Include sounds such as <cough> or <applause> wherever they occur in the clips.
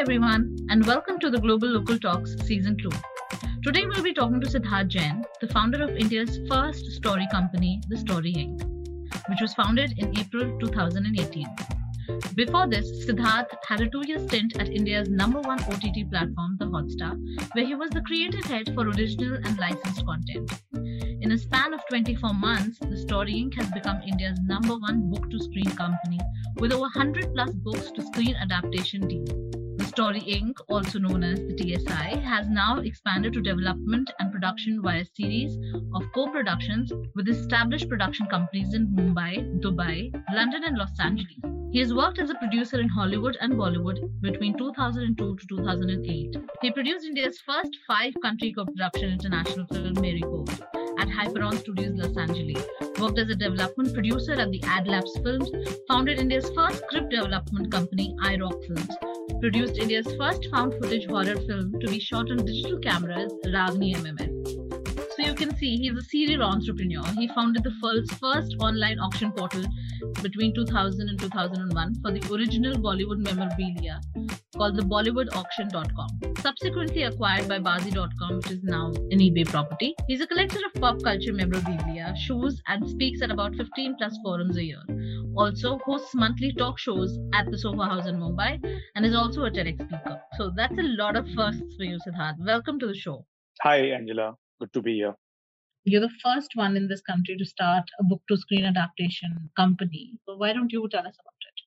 everyone, and welcome to the Globalocal Talks Season 2. Today we'll be talking to Sidharth Jain, the founder of India's first story company, The Story Ink., which was founded in April 2018. Before this, Sidharth had a two year stint at India's number one OTT platform, The Hotstar, where he was the creative head for original and licensed content. In a span of 24 months, The Story Ink. has become India's number one book to screen company with over 100 plus books to screen adaptation deals. Story Ink., also known as the TSI, has now expanded to development and production via a series of co productions with established production companies in Mumbai, Dubai, London, and Los Angeles. He has worked as a producer in Hollywood and Bollywood between 2002 to 2008. He produced India's first five country co production international film, Marigold at Hyperion Studios Los Angeles, worked as a development producer at the AdLabs Films, founded India's first script development company, iRock Films, produced India's first found footage horror film to be shot on digital cameras, Ragini MMS. Can see he's a serial entrepreneur. He founded the world's first online auction portal between 2000 and 2001 for the original Bollywood memorabilia called the BollywoodAuction.com. Subsequently acquired by Baazee.com, which is now an eBay property. He's a collector of pop culture memorabilia, shoes, and speaks at about 15 plus forums a year. Also hosts monthly talk shows at the Soho House in Mumbai and is also a TEDx speaker. So that's a lot of firsts for you, Sidharth. Welcome to the show. Hi, Angela. Good to be here. You're the first one in this country to start a book to screen adaptation company. So why don't you tell us about it?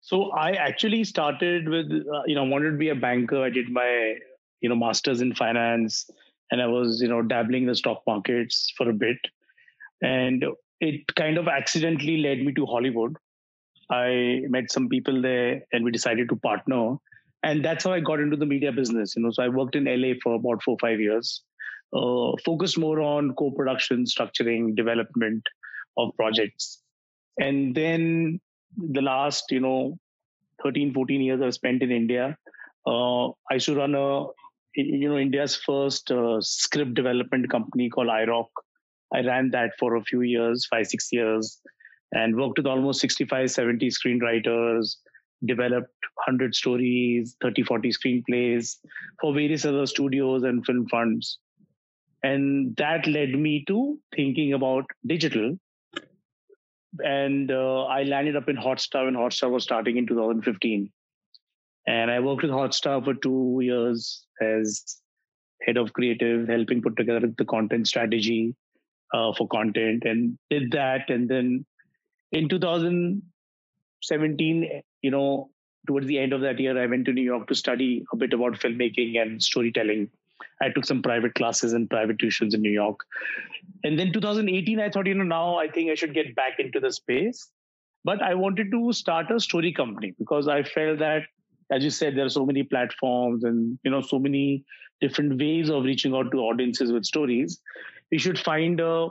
So I actually started with, uh, you know, I wanted to be a banker. I did my, you know, master's in finance, and I was, you know, dabbling in the stock markets for a bit, and it kind of accidentally led me to Hollywood. I met some people there, and we decided to partner, and that's how I got into the media business. You know, so I worked in LA for about four five years uh, focused more on co-production, structuring, development of projects. And then the last, you know, 13, 14 years I've spent in India. Uh, I to run a, you know, India's first uh, script development company called iRock. I ran that for a few years, five, six years, and worked with almost 65, 70 screenwriters, developed 100 stories, 30, 40 screenplays for various other studios and film funds and that led me to thinking about digital. And uh, i landed up in hotstar when hotstar was starting in 2015 and i worked with hotstar for two years as head of creative helping put together the content strategy uh, for content and did that. And then in 2017 you know towards the end of that year i went to new york to study a bit about filmmaking and storytelling I took some private classes and private tuitions in New York. And then 2018, I thought, you know, now I think I should get back into the space. But I wanted to start a story company because I felt that, as you said, there are so many platforms and, you know, so many different ways of reaching out to audiences with stories. We should find a,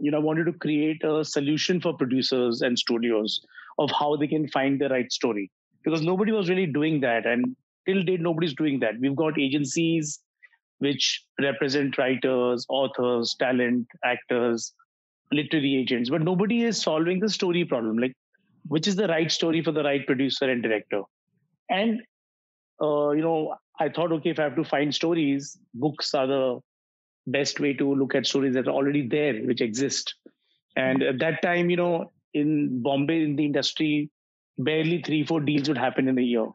you know, I wanted to create a solution for producers and studios of how they can find the right story because nobody was really doing that. And till date, nobody's doing that. We've got agencies which represent writers, authors, talent, actors, literary agents, but nobody is solving the story problem. Like, which is the right story for the right producer and director? And, uh, you know, I thought, okay, if I have to find stories, books are the best way to look at stories that are already there, which exist. And at that time, you know, in Bombay, in the industry, barely three, four deals would happen in a year.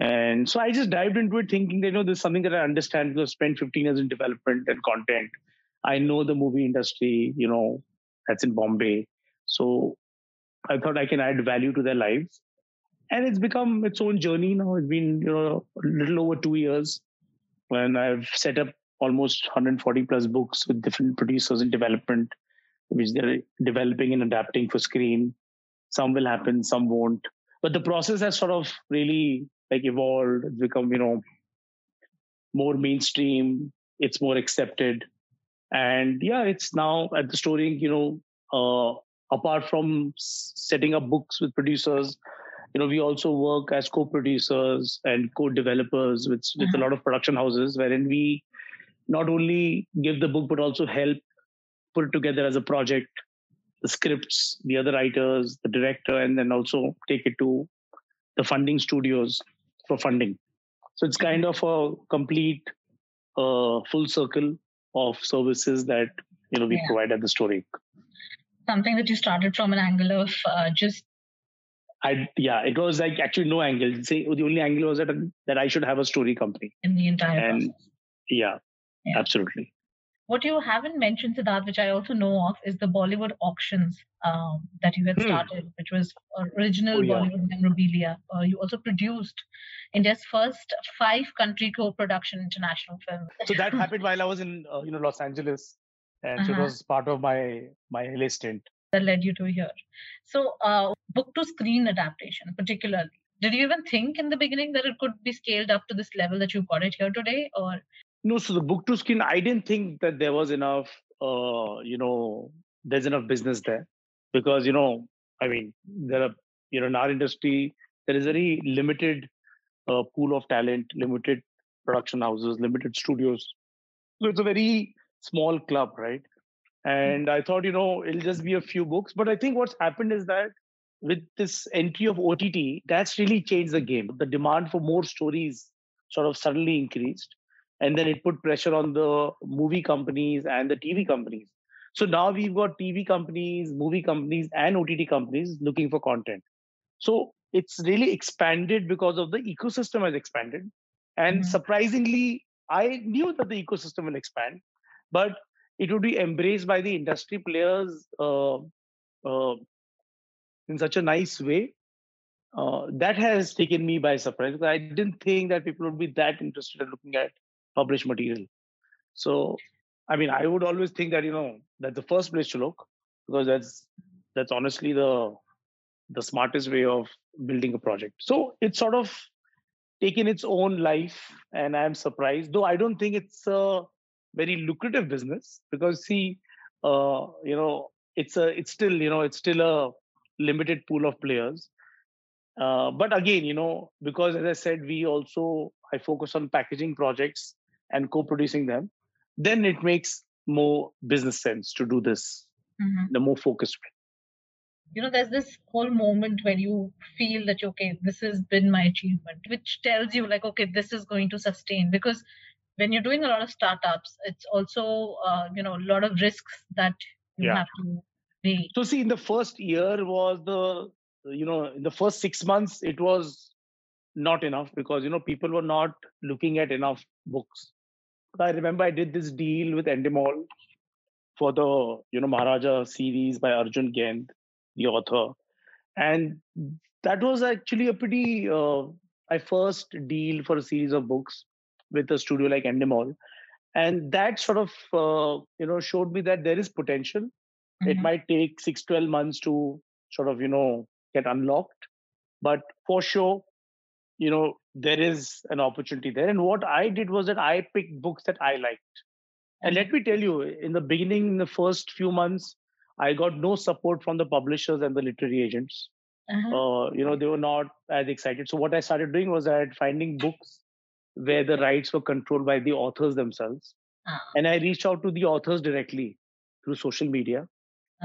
And so I just dived into it thinking that, you know, this is something that I understand because I spent 15 years in development and content. I know the movie industry, you know, that's in Bombay. So I thought I can add value to their lives. And it's become its own journey now. It's been, you know, a little over two years when I've set up almost 140 plus books with different producers in development, which they're developing and adapting for screen. Some will happen, some won't. But the process has sort of really like evolved, it's become, you know, more mainstream, it's more accepted. And yeah, it's now at the story, you know, uh, apart from setting up books with producers, you know, we also work as co-producers and co-developers with, with mm-hmm. a lot of production houses, wherein we not only give the book but also help put it together as a project, the scripts, the other writers, the director, and then also take it to the funding studios for funding. So it's kind of a complete uh, full circle of services that you know we yeah. provide at the story. Something that you started from an angle of uh, just. I yeah, it was like actually no angle. Say the only angle was that that I should have a story company in the entire and, process. Yeah, yeah, absolutely. What you haven't mentioned, Sidharth, which I also know of, is the Bollywood auctions um, that you had hmm. started, which was original oh, yeah. Bollywood memorabilia. Uh, you also produced India's first five-country co-production international film. So that happened while I was in, uh, you know, Los Angeles, and uh-huh. so it uh-huh. was part of my my LA stint. That led you to here. So, uh, book to screen adaptation, particularly. Did you even think in the beginning that it could be scaled up to this level that you got it here today, or no, so the book to screen, I didn't think that there was enough, uh, you know, there's enough business there because, you know, I mean, there are, you know, in our industry, there is a very limited uh, pool of talent, limited production houses, limited studios. So it's a very small club, right? And I thought, you know, it'll just be a few books. But I think what's happened is that with this entry of OTT, that's really changed the game. The demand for more stories sort of suddenly increased and then it put pressure on the movie companies and the tv companies so now we've got tv companies movie companies and ott companies looking for content so it's really expanded because of the ecosystem has expanded and mm-hmm. surprisingly i knew that the ecosystem will expand but it would be embraced by the industry players uh, uh, in such a nice way uh, that has taken me by surprise. I didn't think that people would be that interested in looking at published material. So, I mean, I would always think that you know that's the first place to look because that's that's honestly the the smartest way of building a project. So it's sort of taken its own life, and I'm surprised. Though I don't think it's a very lucrative business because see, uh, you know, it's a it's still you know it's still a limited pool of players. Uh, but again, you know, because as I said, we also I focus on packaging projects and co-producing them, then it makes more business sense to do this mm-hmm. the more focused way. You know, there's this whole moment when you feel that okay, this has been my achievement, which tells you like, okay, this is going to sustain because when you're doing a lot of startups, it's also uh, you know a lot of risks that you yeah. have to be. So see, in the first year was the you know in the first six months it was not enough because you know people were not looking at enough books I remember I did this deal with Endemol for the you know Maharaja series by Arjun Gaind, the author, and that was actually a pretty uh, my first deal for a series of books with a studio like Endemol, and that sort of uh, you know showed me that there is potential. Mm-hmm. It might take six twelve months to sort of you know get unlocked, but for sure you know there is an opportunity there. And what i did was that i picked books that i liked. And let me tell you in the beginning in the first few months i got no support from the publishers and the literary agents. Uh-huh. uh, you know they were not as excited. So what i started doing was that finding books where the rights were controlled by the authors themselves. Uh-huh. and i reached out to the authors directly through social media.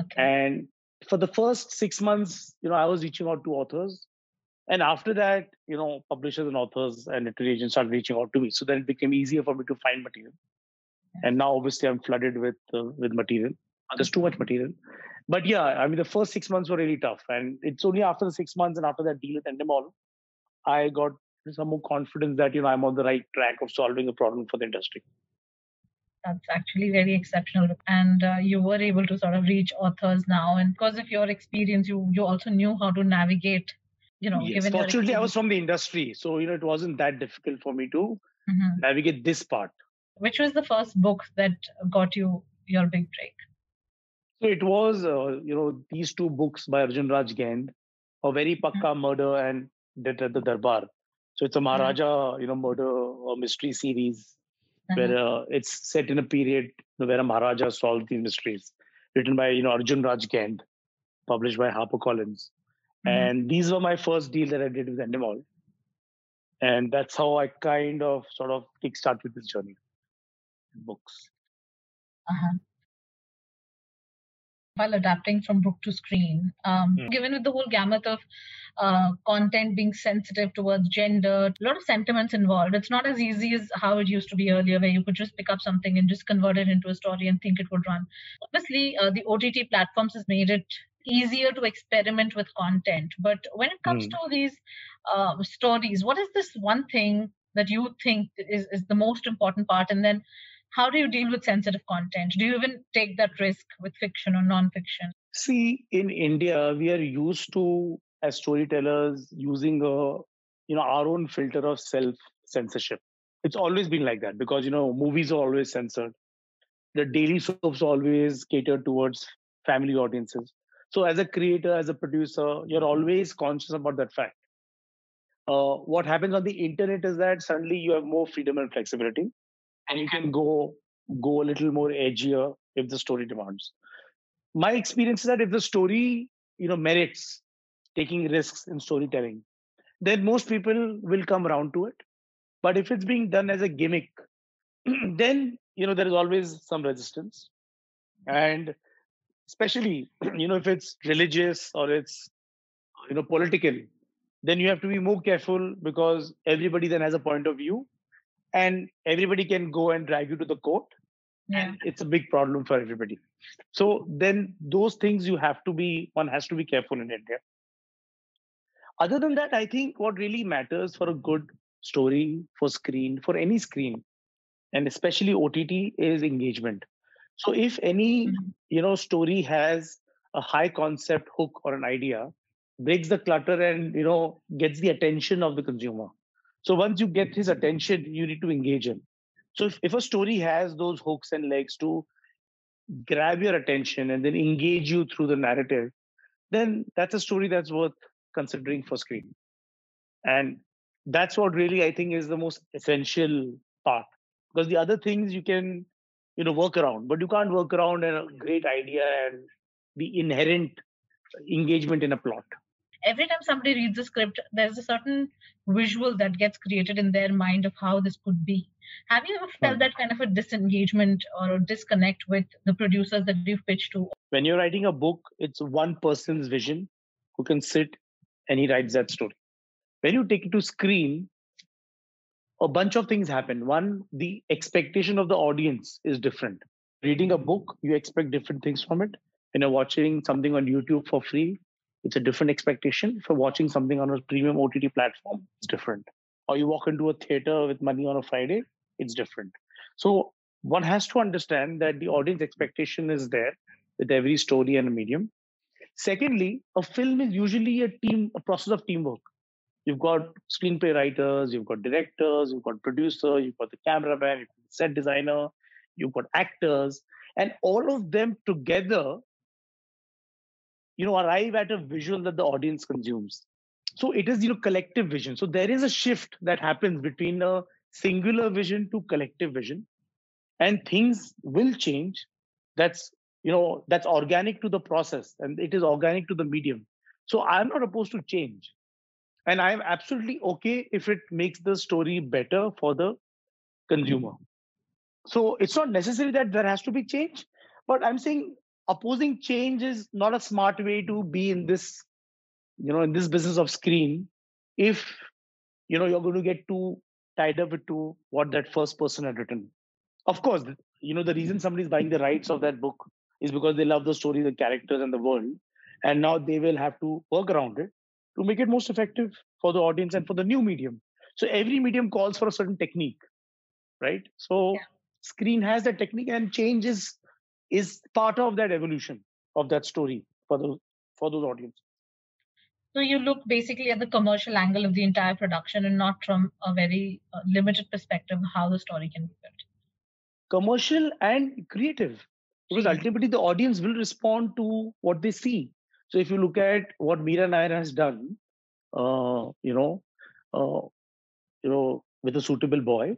Okay. and for the first six months you know i was reaching out to authors and after that, you know, publishers and authors and literary agents started reaching out to me. So then it became easier for me to find material. And now, obviously, I'm flooded with uh, with material. There's too much material. But yeah, I mean, the first six months were really tough, and it's only after the six months and after that deal with Endemol, I got some more confidence that you know I'm on the right track of solving a problem for the industry. That's actually very exceptional, and uh, you were able to sort of reach authors now, and because of your experience, you you also knew how to navigate you know yes. fortunately i was from the industry so you know it wasn't that difficult for me to mm-hmm. navigate this part which was the first book that got you your big break so it was uh, you know these two books by arjun raj gaind a very pukka mm-hmm. murder and death at the durbar so it's a mm-hmm. maharaja mm-hmm. you know murder or mystery series mm-hmm. where uh, it's set in a period where a maharaja solved these mysteries written by you know arjun raj gaind published by harpercollins Mm-hmm. And these were my first deal that I did with Endemol. And that's how I kind of sort of kickstart with this journey. in Books. Uh-huh. while adapting from book to screen. Um, mm. Given with the whole gamut of uh, content being sensitive towards gender, a lot of sentiments involved. It's not as easy as how it used to be earlier, where you could just pick up something and just convert it into a story and think it would run. Obviously, uh, the OTT platforms has made it easier to experiment with content. But when it comes mm. to these uh, stories, what is this one thing that you think is, is the most important part? And then how do you deal with sensitive content? Do you even take that risk with fiction or non-fiction? See, in India, we are used to as storytellers using a you know our own filter of self censorship. It's always been like that because you know movies are always censored. The daily soaps always cater towards family audiences. So as a creator, as a producer, you're always conscious about that fact. Uh, what happens on the internet is that suddenly you have more freedom and flexibility and you can go go a little more edgier if the story demands. My experience is that if the story you know merits taking risks in storytelling then most people will come around to it. But if it's being done as a gimmick <clears throat> then you know there is always some resistance. And especially <clears throat> you know if it's religious or it's you know political then you have to be more careful because everybody then has a point of view and everybody can go and drag you to the court yeah. and it's a big problem for everybody. So then those things you have to be one has to be careful in india. Other than that i think what really matters for a good story for screen for any screen and especially ott is engagement so if any mm-hmm. you know story has a high concept hook or an idea breaks the clutter and you know gets the attention of the consumer so once you get his attention, you need to engage him. So if, if a story has those hooks and legs to grab your attention and then engage you through the narrative, then that's a story that's worth considering for screen. And that's what really I think is the most essential part. Because the other things you can, you know, work around, but you can't work around a great idea and the inherent engagement in a plot every time somebody reads a script, there's a certain visual that gets created in their mind of how this could be. Have you ever felt hmm. that kind of a disengagement or a disconnect with the producers that you've pitched to? When you're writing a book, it's one person's vision who can sit and he writes that story. When you take it to screen, a bunch of things happen. One, the expectation of the audience is different. Reading a book, you expect different things from it. When you're watching something on YouTube for free, it's a different expectation. For watching something on a premium OTT platform, it's different. Or you walk into a theater with money on a Friday, it's different. So one has to understand that the audience expectation is there with every story and medium. Secondly, a film is usually a team, a process of teamwork. You've got screenplay writers, you've got directors, you've got producer, you've got the cameraman, you've got the set designer, you've got actors, and all of them together you know arrive at a visual that the audience consumes. So it is you know collective vision. So there is a shift that happens between a singular vision to collective vision and things will change. That's you know that's organic to the process and it is organic to the medium. So i'm not opposed to change and i'm absolutely okay if it makes the story better for the mm-hmm. consumer. So it's not necessary that there has to be change but i'm saying opposing change is not a smart way to be in this you know in this business of screen if you know you're going to get too tied up to what that first person had written. Of course you know the mm-hmm. reason somebody's buying the rights of that book is because they love the story the characters and the world and now they will have to work around it to make it most effective for the audience and for the new medium so every medium calls for a certain technique right so yeah. screen has that technique and change is is part of that evolution of that story for those for those audiences. So you look basically at the commercial angle of the entire production and not from a very uh, limited perspective how the story can be built. Commercial and creative, because mm-hmm. ultimately the audience will respond to what they see. So if you look at what Mira Nair has done, uh, you know, uh, you know, with a suitable boy,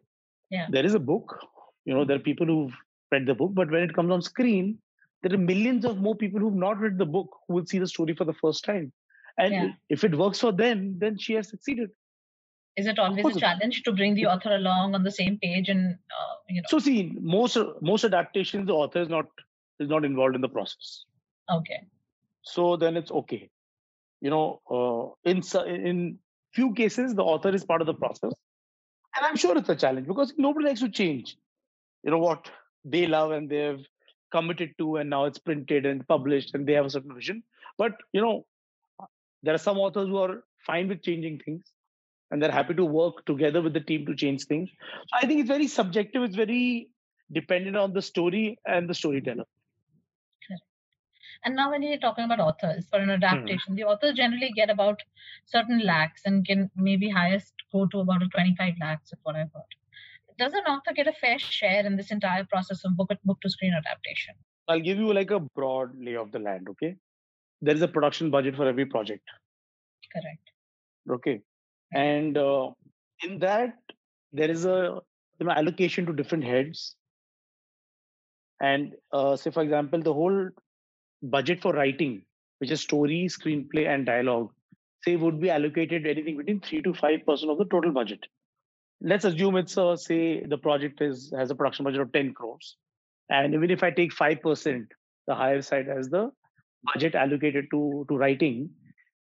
yeah. there is a book. You know, there are people who've read the book, but when it comes on screen, there are millions of more people who've not read the book who will see the story for the first time. And yeah. if it works for them, then she has succeeded. Is it always a challenge to bring the author along on the same page and uh, you know? So see, most most adaptations, the author is not is not involved in the process. Okay. So then it's okay. You know, uh, in in few cases the author is part of the process, and I'm sure it's a challenge because nobody likes to change. You know what they love and they've committed to, and now it's printed and published, and they have a certain vision. But you know, there are some authors who are fine with changing things and they're happy to work together with the team to change things. So I think it's very subjective. It's very dependent on the story and the storyteller. And now, when you're talking about authors for an adaptation, mm. the authors generally get about certain lakhs and can maybe highest go to about a 25 lakhs, is what I've heard. Does an author get a fair share in this entire process of book, book to screen adaptation? I'll give you like a broad lay of the land, okay? There is a production budget for every project. Correct. Okay and uh, in that there is a you know allocation to different heads and uh, say for example the whole budget for writing which is story screenplay and dialogue say would be allocated anything between 3 to 5 percent of the total budget let's assume it's uh, say the project is has a production budget of 10 crores and even if i take 5 percent the higher side has the budget allocated to to writing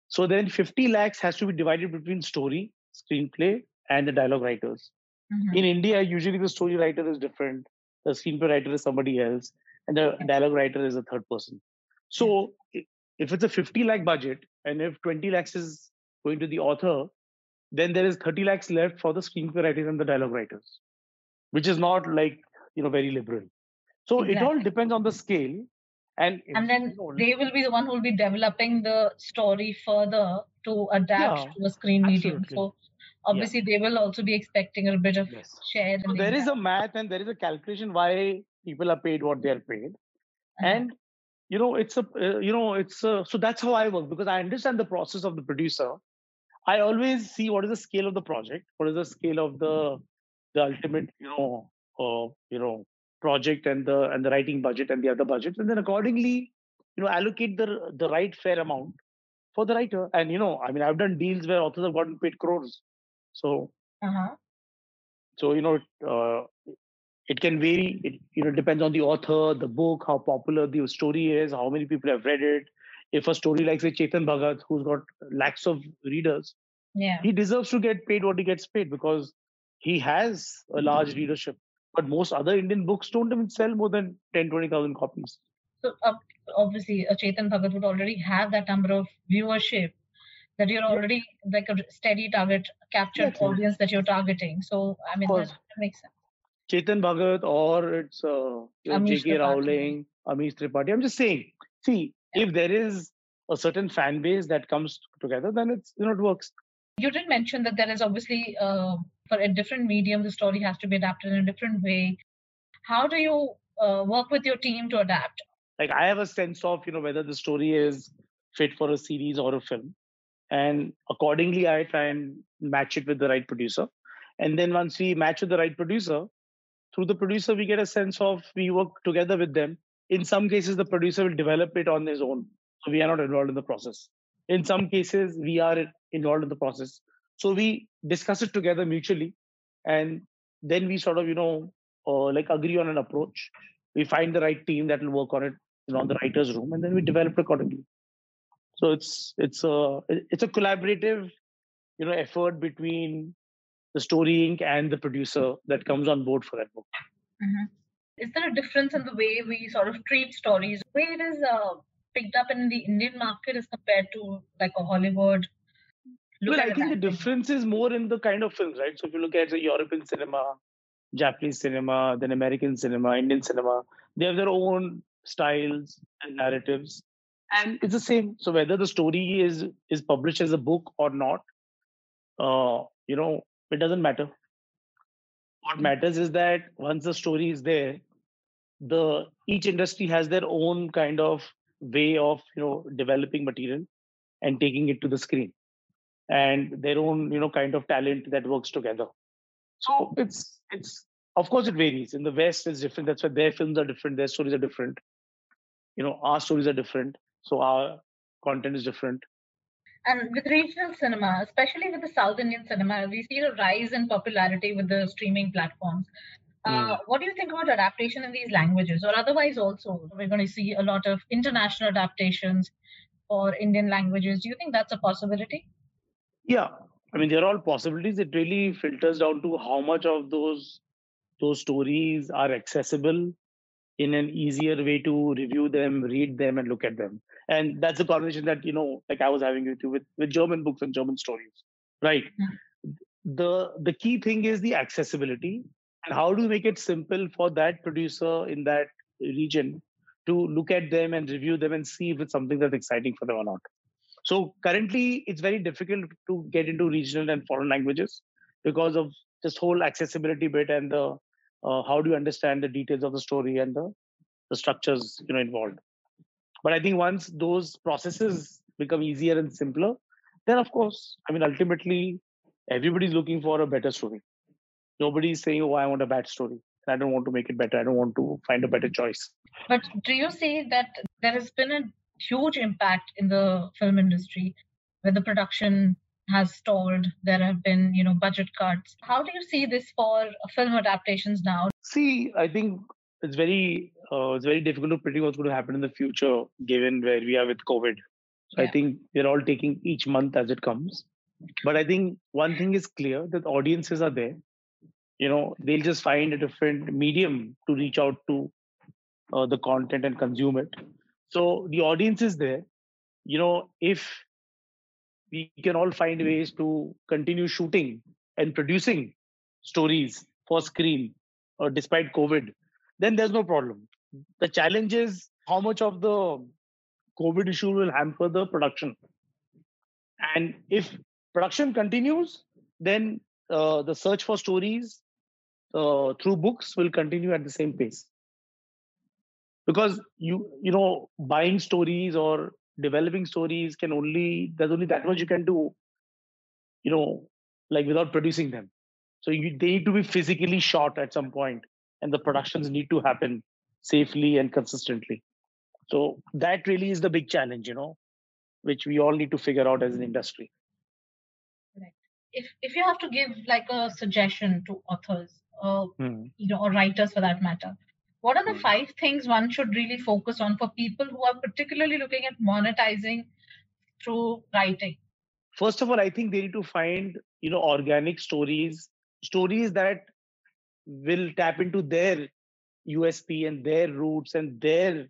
so then 50 lakhs has to be divided between story, screenplay, and the dialogue writers. Mm-hmm. In India, usually the story writer is different, the screenplay writer is somebody else, and the dialogue writer is a third person. So if it's a 50 lakh budget, and if 20 lakhs is going to the author, then there is 30 lakhs left for the screenplay writers and the dialogue writers, which is not like you know very liberal. So exactly. it all depends on the scale and and then they will be the one who will be developing the story further to adapt yeah, to a screen medium so obviously yeah. they will also be expecting a bit of yes. share so there is a math and there is a calculation why people are paid what they are paid uh-huh. and you know it's a uh, you know it's a, so that's how i work because i understand the process of the producer. I always see what is the scale of the project what is the scale of the the ultimate you know uh, you know project and the and the writing budget and the other budgets and then accordingly you know allocate the the right fair amount for the writer. And you know i mean i've done deals where authors have gotten paid crores. So uh-huh. so you know uh, it can vary it you know depends on the author the book how popular the story is how many people have read it if a story like say chetan bhagat who's got lakhs of readers yeah he deserves to get paid what he gets paid because he has a large readership but most other Indian books don't even sell more than 10, 20,000 copies. So uh, obviously, a Chetan Bhagat would already have that number of viewership that you're already yeah. like a steady target, captured yeah, audience that you're targeting. So I mean, that, makes sense. Chetan Bhagat or it's uh, J.K. Rowling, Amish Tripathi. I'm just saying. See, yeah. if there is a certain fan base that comes together, then it's you know it works. You did mention that there is obviously uh, for a different medium, the story has to be adapted in a different way. How do you uh, work with your team to adapt? Like I have a sense of you know whether the story is fit for a series or a film, and accordingly I try and match it with the right producer. And then once we match with the right producer, through the producer we get a sense of we work together with them. In some cases, the producer will develop it on his own, so we are not involved in the process. In some cases, we are involved in the process so we discuss it together mutually, and then we sort of you know uh, like agree on an approach. We find the right team that will work on it, you know, on the writers' room, and then we develop accordingly. So it's it's a it's a collaborative, you know, effort between the Story Ink. and the producer that comes on board for that book. Mm-hmm. Is there a difference in the way we sort of treat stories? The way it is uh, picked up in the Indian market as compared to like a Hollywood well, I think the difference is more in the kind of films, right? So if you look at the European cinema, Japanese cinema, then American cinema, Indian cinema, they have their own styles and narratives, and it's the same. So whether the story is is published as a book or not, uh, you know, it doesn't matter. What hmm. matters is that once the story is there, the each industry has their own kind of way of you know developing material and taking it to the screen and their own you know kind of talent that works together. So it's it's of course it varies. In the west it's different. That's why their films are different their stories are different. You know our stories are different so our content is different and with regional cinema especially with the south indian cinema we see a rise in popularity with the streaming platforms Uh, what do you think about adaptation in these languages or otherwise also? We're going to see a lot of international adaptations for Indian languages. Do you think that's a possibility? Yeah. I mean, they're all possibilities. It really filters down to how much of those those stories are accessible in an easier way to review them, read them, and look at them. And that's the conversation that you know, like I was having with you with, with German books and German stories, right? Mm-hmm. The the key thing is the accessibility and how do we make it simple for that producer in that region to look at them and review them and see if it's something that's exciting for them or not. So currently, it's very difficult to get into regional and foreign languages because of this whole accessibility bit and the uh, how do you understand the details of the story and the, the structures you know involved? But i think once those processes become easier and simpler then of course i mean ultimately everybody's looking for a better story. Nobody's saying oh i want a bad story. I don't want to make it better. I don't want to find a better choice. But do you see that there has been a huge impact in the film industry where the production has stalled. There have been, you know, budget cuts. How do you see this for film adaptations now? See, I think it's very uh, it's very difficult to predict what's going to happen in the future, given where we are with COVID. So yeah. I think we're all taking each month as it comes. But I think one thing is clear that audiences are there. You know, they'll just find a different medium to reach out to uh, the content and consume it. So the audience is there. You know, if we can all find ways to continue shooting and producing stories for screen uh, despite COVID, then there's no problem. The challenge is how much of the COVID issue will hamper the production. And if production continues, then uh, the search for stories uh, through books will continue at the same pace. Because you you know buying stories or developing stories can only there's only that much you can do you know like without producing them so you, they need to be physically shot at some point and the productions need to happen safely and consistently so that really is the big challenge you know which we all need to figure out as an industry right. if if you have to give like a suggestion to authors uh, hmm. you know or writers for that matter what are the hmm. five things one should really focus on for people who are particularly looking at monetizing through writing first of all i think they need to find you know organic stories stories that will tap into their usp and their roots and their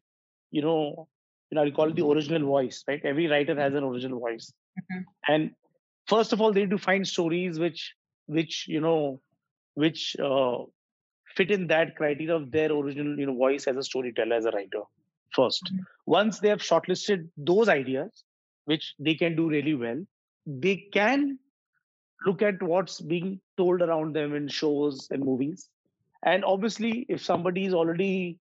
you know you know i call it the original voice right every writer has an original voice mm-hmm. and first of all they need to find stories which which you know which uh, fit in that criteria of their original you know voice as a storyteller as a writer 1st mm-hmm. once they have shortlisted those ideas which they can do really well they can look at what's being told around them in shows and movies. And obviously if somebody is already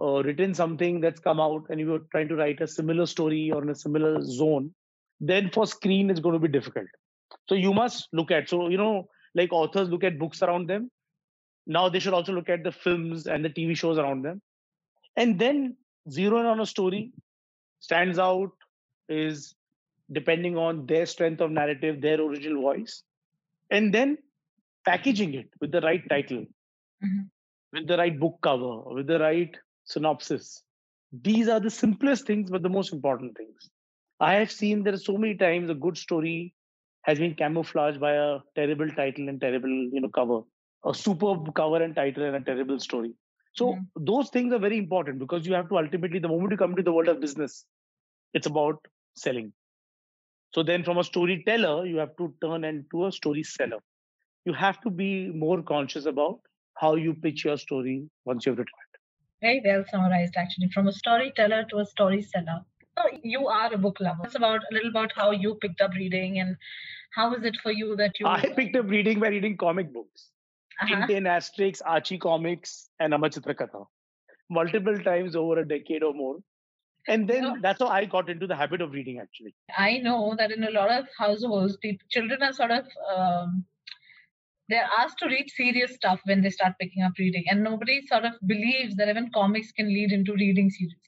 uh, written something that's come out and you're trying to write a similar story or in a similar zone then for screen it's going to be difficult. So you must look at so you know like authors look at books around them now they should also look at the films and the tv shows around them. And then zero in on a story stands out is depending on their strength of narrative their original voice and then packaging it with the right title mm-hmm. with the right book cover with the right synopsis. These are the simplest things but the most important things. I have seen there are so many times a good story has been camouflaged by a terrible title and terrible you know cover a superb cover and title and a terrible story. So mm-hmm. those things are very important because you have to ultimately, the moment you come to the world of business, it's about selling. So then from a storyteller, you have to turn into a story seller. You have to be more conscious about how you pitch your story once you've written it. Very well summarized, actually, from a storyteller to a story seller. So you are a book lover. It's about a little about how you picked up reading and how is it for you that you? I <laughs> picked up reading by reading comic books uh-huh. Tintin Asterix, Archie Comics, and Amar Chitra Katha multiple times over a decade or more. And then that's how I got into the habit of reading actually. I know that in a lot of households, people, children are sort of um, they're asked to read serious stuff when they start picking up reading, and nobody sort of believes that even comics can lead into reading seriously.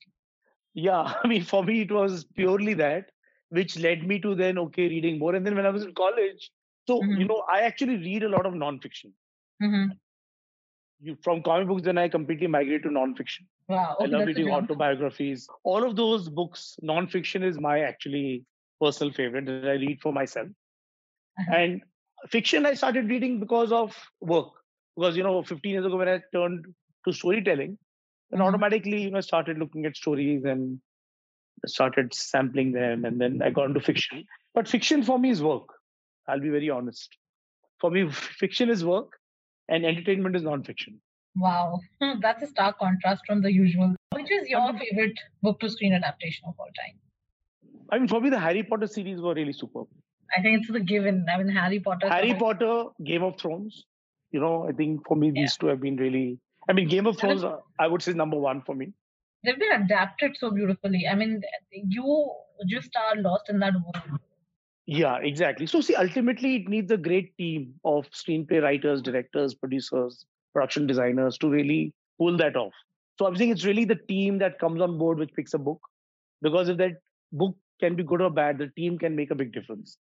Yeah, <laughs> I mean, for me, it was purely that which led me to then okay reading more. And then when I was in college, so mm-hmm. you know, I actually read a lot of nonfiction. Mm-hmm. you, from comic books, then I completely migrated to nonfiction. Wow. Okay, I love reading autobiographies. All of those books, nonfiction is my actually personal favorite that I read for myself. Uh-huh. And fiction, I started reading because of work. Because, you know, 15 years ago when I turned to storytelling, then uh-huh. automatically, you know, started looking at stories and started sampling them. And then I got into fiction. But fiction for me is work. I'll be very honest. For me, <laughs> fiction is work and entertainment is non-fiction. Wow, <laughs> that's a stark contrast from the usual. Which is your favorite book to screen adaptation of all time? I mean, for me, the Harry Potter series were really superb. I think it's the given. I mean, Harry Potter. Harry Potter, Game of Thrones. You know, I think for me, these yeah. two have been really. I mean, Game of Thrones, uh, I would say number one for me. They've been adapted so beautifully. I mean, you just are lost in that world. Yeah, exactly. So, see, ultimately, it needs a great team of screenplay writers, directors, producers, production designers to really pull that off. So, I'm saying it's really the team that comes on board which picks a book. Because if that book can be good or bad, the team can make a big difference.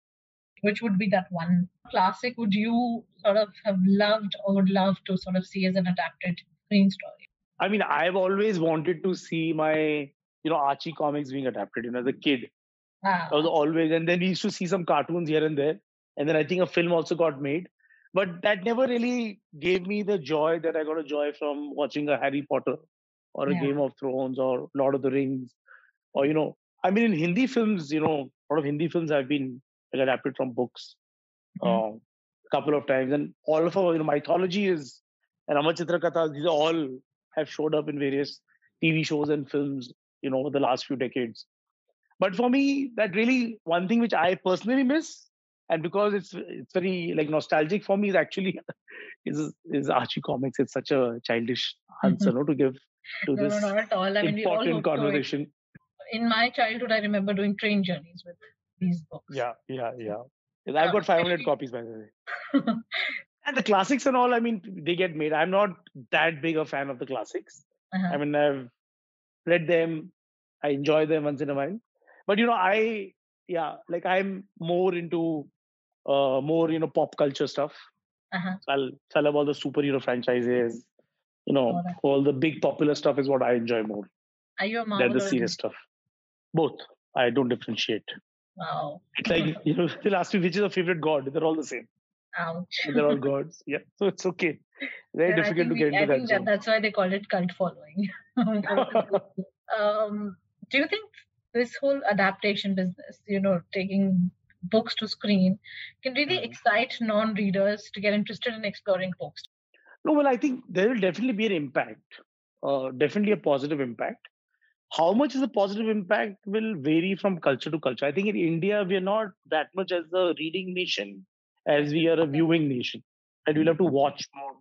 Which would be that one classic would you sort of have loved or would love to sort of see as an adapted screen story? I mean, I've always wanted to see my, you know, Archie comics being adapted. You know, as a kid, Wow. was always, and then we used to see some cartoons here and there. And then I think a film also got made. But that never really gave me the joy that I got a joy from watching a Harry Potter or a yeah. Game of Thrones or Lord of the Rings. Or, you know, I mean, in Hindi films, you know, a lot of Hindi films have been adapted from books mm-hmm. uh, a couple of times. And all of our, you know, mythology is, and Amar Chitra Katha, these all have showed up in various TV shows and films, you know, over the last few decades. But for me, that really one thing which I personally miss, and because it's it's very like nostalgic for me, is actually <laughs> is is Archie comics. It's such a childish answer, no, to give to no, this no, not at all. I mean, important conversation. In my childhood, I remember doing train journeys with these books. Yeah, yeah, yeah. I've got 500 copies, by the way. <laughs> and the classics and all, I mean, they get made. I'm not that big a fan of the classics. Uh-huh. I mean, I've read them, I enjoy them once in a while but you know i yeah like i'm more into uh more you know pop culture stuff. Uh-huh. so i'll tell about all the superhero franchises you know oh, all the big popular stuff is what i enjoy more are you a Marvel than the serious stuff. Both. I don't differentiate. Wow. It's like <laughs> you know they'll ask me which is your favorite god they're all the same. Ouch. they're all <laughs> gods. Yeah. So it's okay. Very yeah, difficult to get we, into I think that, that's why they call it cult following. <laughs> Um do you think this whole adaptation business, you know, taking books to screen, can really mm-hmm. excite non-readers to get interested in exploring books. No, well, I think there will definitely be an impact, uh, definitely a positive impact. How much is a positive impact will vary from culture to culture. I think in India, we are not that much as a reading nation as we are a viewing nation. And we'll have to watch more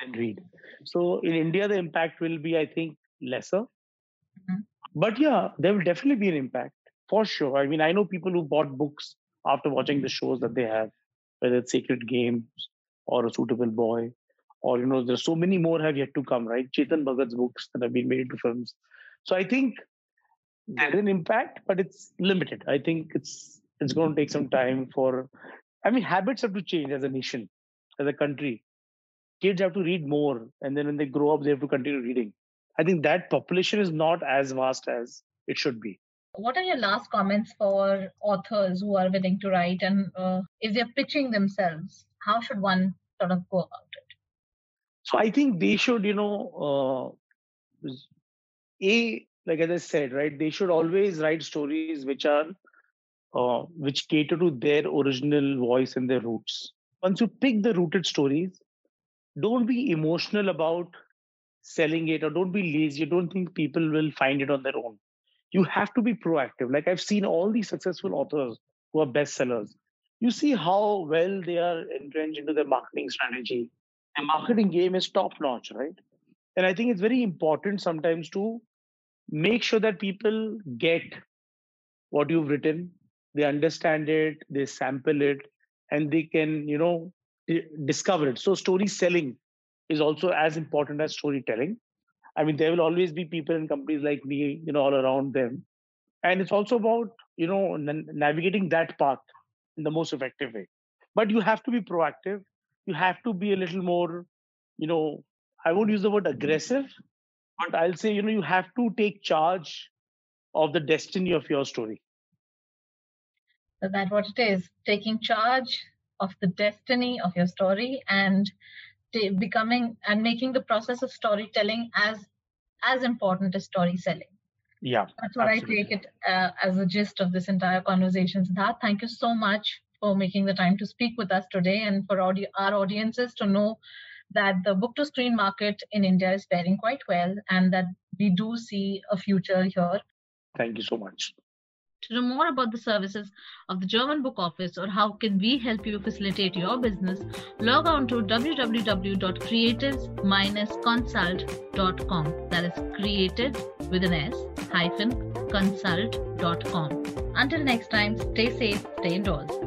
and read. So in India, the impact will be, I think, lesser. Mm-hmm but yeah, there will definitely be an impact for sure. I mean, I know people who bought books after watching the mm-hmm. shows that they have, whether it's Sacred Games or A Suitable Boy, or you know, there's so many more have yet to come, right? Chetan Bhagat's books that have been made into films. So I think there's an impact, but it's limited. I think it's it's going to take some time for. I mean, habits have to change as a nation, as a country. Kids have to read more, and then when they grow up, they have to continue reading. I think that population is not as vast as it should be. What are your last comments for authors who are willing to write and uh, if they're pitching themselves, how should one sort of go about it? So I think they should, you know, uh, a like as I said, right? They should always write stories which are uh, which cater to their original voice and their roots. Once you pick the rooted stories, don't be emotional about selling it or don't be lazy. You don't think people will find it on their own. You have to be proactive. Like I've seen all these successful authors who are bestsellers. You see how well they are entrenched into their marketing strategy. The marketing game is top notch, right? And I think it's very important sometimes to make sure that people get what you've written, they understand it, they sample it, and they can, you know, discover it. So story selling is also as important as storytelling. I mean, there will always be people and companies like me, you know, all around them. And it's also about, you know, n- navigating that path in the most effective way. But you have to be proactive. You have to be a little more, you know, I won't use the word aggressive, but I'll say, you know, you have to take charge of the destiny of your story. So that's what it is taking charge of the destiny of your story and t- becoming and making the process of storytelling as as important as story selling. Yeah. That's what absolutely. I take it uh, as the gist of this entire conversation. Sidharth, thank you so much for making the time to speak with us today and for our audiences to know that the book to screen market in India is faring quite well and that we do see a future here. Thank you so much. To know more about the services of the German Book Office or how can we help you facilitate your business, log on to www.creatives-consult.com. That is creative with an S hyphen consult.com. Until next time, stay safe, stay indoors.